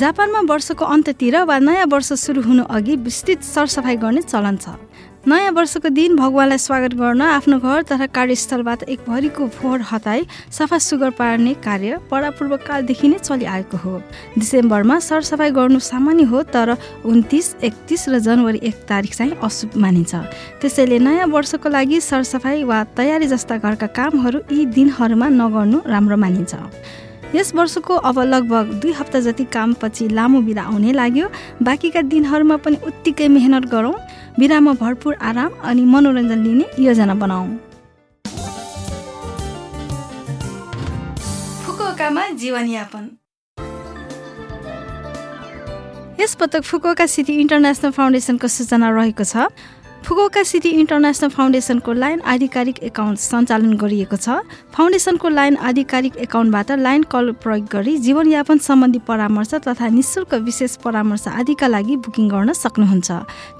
जापानमा वर्षको अन्त्यतिर वा नयाँ वर्ष सुरु हुनु अघि विस्तृत सरसफाइ गर्ने चलन छ। नयाँ वर्षको दिन भगवान्लाई स्वागत गर्न आफ्नो घर तथा कार्यस्थलबाट एक भरिको फोहोर हटाई सफा सुग्घर पार्ने कार्य परापूर्व कालदेखि नै चलिआएको हो। डिसेम्बरमा सरसफाइ गर्नु सामान्य हो तर उन्तिस एकतिस र जनवरी एक तारिक चाहिँ अशुभ मानिन्छ। त्यसैले नयाँ वर्षको लागि सरसफाइ वा तयारी जस्ता घरका कामहरू यी दिनहरूमा नगर्नु राम्रो मानिन्छ। यस वर्षको अब लगभग दुई हप्ता जति कामपछि लामो बिदा आउनै लाग्यो बाँकीका दिनहरूमा पनि उत्तिकै मेहनत गरौँ। बिदामा भरपुर आराम अनि मनोरञ्जन लिने योजना बनाऊ। फुकुओकामा जीवनयापन। यस पटक फुकुओका सिटी इन्टरनेसनल फाउन्डेसनको सूचना रहेको छ। फुकुओका सिटी इन्टरनेसनल फाउन्डेसनको लाइन आधिकारिक एकाउन्ट सञ्चालन गरिएको छ। फाउन्डेसनको लाइन आधिकारिक एकाउन्टबाट लाइन कल प्रयोग गरी जीवनयापन सम्बन्धी परामर्श तथा निशुल्क विशेष परामर्श आदिका लागि बुकिङ गर्न सक्नुहुन्छ।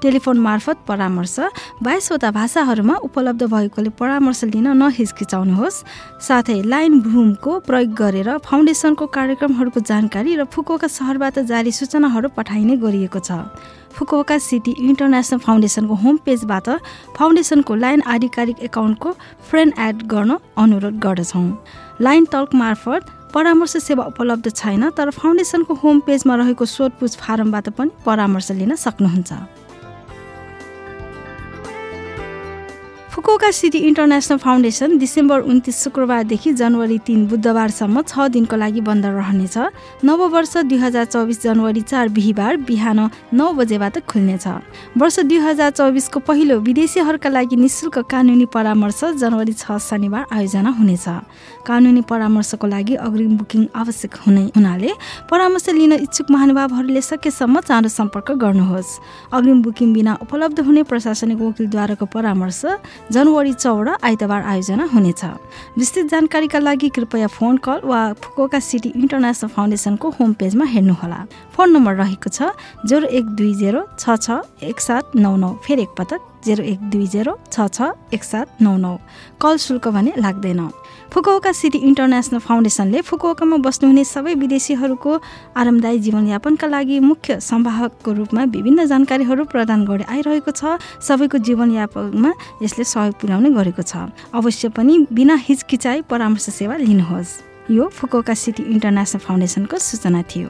टेलिफोन मार्फत परामर्श। बाइसवटा भाषाहरूमा उपलब्ध भएकोले परामर्श लिन नहिचकिचाउनुहोस्। साथै लाइन भूमको प्रयोग गरेर फाउन्डेसनको कार्यक्रमहरूको जानकारी र फुकुओका सहरबाट जारी सूचनाहरू पठाइने गरिएको छ। फुकुओका सिटी इन्टरनेसनल फाउन्डेसनको होम पेजबाट फाउन्डेसनको लाइन आधिकारिक एकाउन्टको फ्रेन्ड एड गर्न अनुरोध गर्दछौँ। लाइन टल्क मार्फत परामर्श सेवा उपलब्ध छैन तर फाउन्डेसनको होम पेजमा रहेको सोधपुछ फारमबाट पनि परामर्श लिन सक्नुहुन्छ। Fukuoka city international foundation December उन्तिस शुक्रबारदेखि जनवरी तिन बुधबारसम्म छ दिनको लागि बन्द रहनेछ। नववर्ष दुई हजार चौबिस जनवरी चार बिहिबार बिहान नौ बजेबाट खुल्नेछ। वर्ष दुई हजार चौबिसको पहिलो विदेशीहरूका लागि निशुल्क कानुनी परामर्श जनवरी छ शनिबार आयोजना हुनेछ। कानुनी परामर्शको लागि अग्रिम बुकिङ आवश्यक हुने हुनाले परामर्श लिन इच्छुक महानुभावहरूले सकेसम्म चाँडो सम्पर्क गर्नुहोस्। अग्रिम बुकिङ बिना उपलब्ध हुने प्रशासनिक वकिलद्वाराको परामर्श जनवरी चौध आइतबार आयोजना हुनेछ। विस्तृत जानकारीका लागि कृपया फोन कल वा फुकोका सिटी इन्टरनेसनल फाउन्डेसनको होम पेजमा हेर्नुहोला। फोन नम्बर रहेको छ जेरो एक दुई जेरो छ छ एक सात नौ नौ फेरि एकपटक जेरो एक दुई जेरो छ छ एक सात नौ नौ। कल शुल्क भने लाग्दैन। फुकुओका सिटी इन्टरनेसनल फाउन्डेसनले फुकुओकामा बस्नुहुने सबै विदेशीहरूको आरामदायी जीवनयापनका लागि मुख्य सम्वाहकको रूपमा विभिन्न जानकारीहरू प्रदान गर्दै आइरहेको छ। सबैको जीवनयापनमा यसले सहयोग पुर्याउने गरेको छ। अवश्य पनि बिना हिचकिचाइ परामर्श सेवा लिनुहोस्। यो फुकुओका सिटी इन्टरनेसनल फाउन्डेसनको सूचना थियो।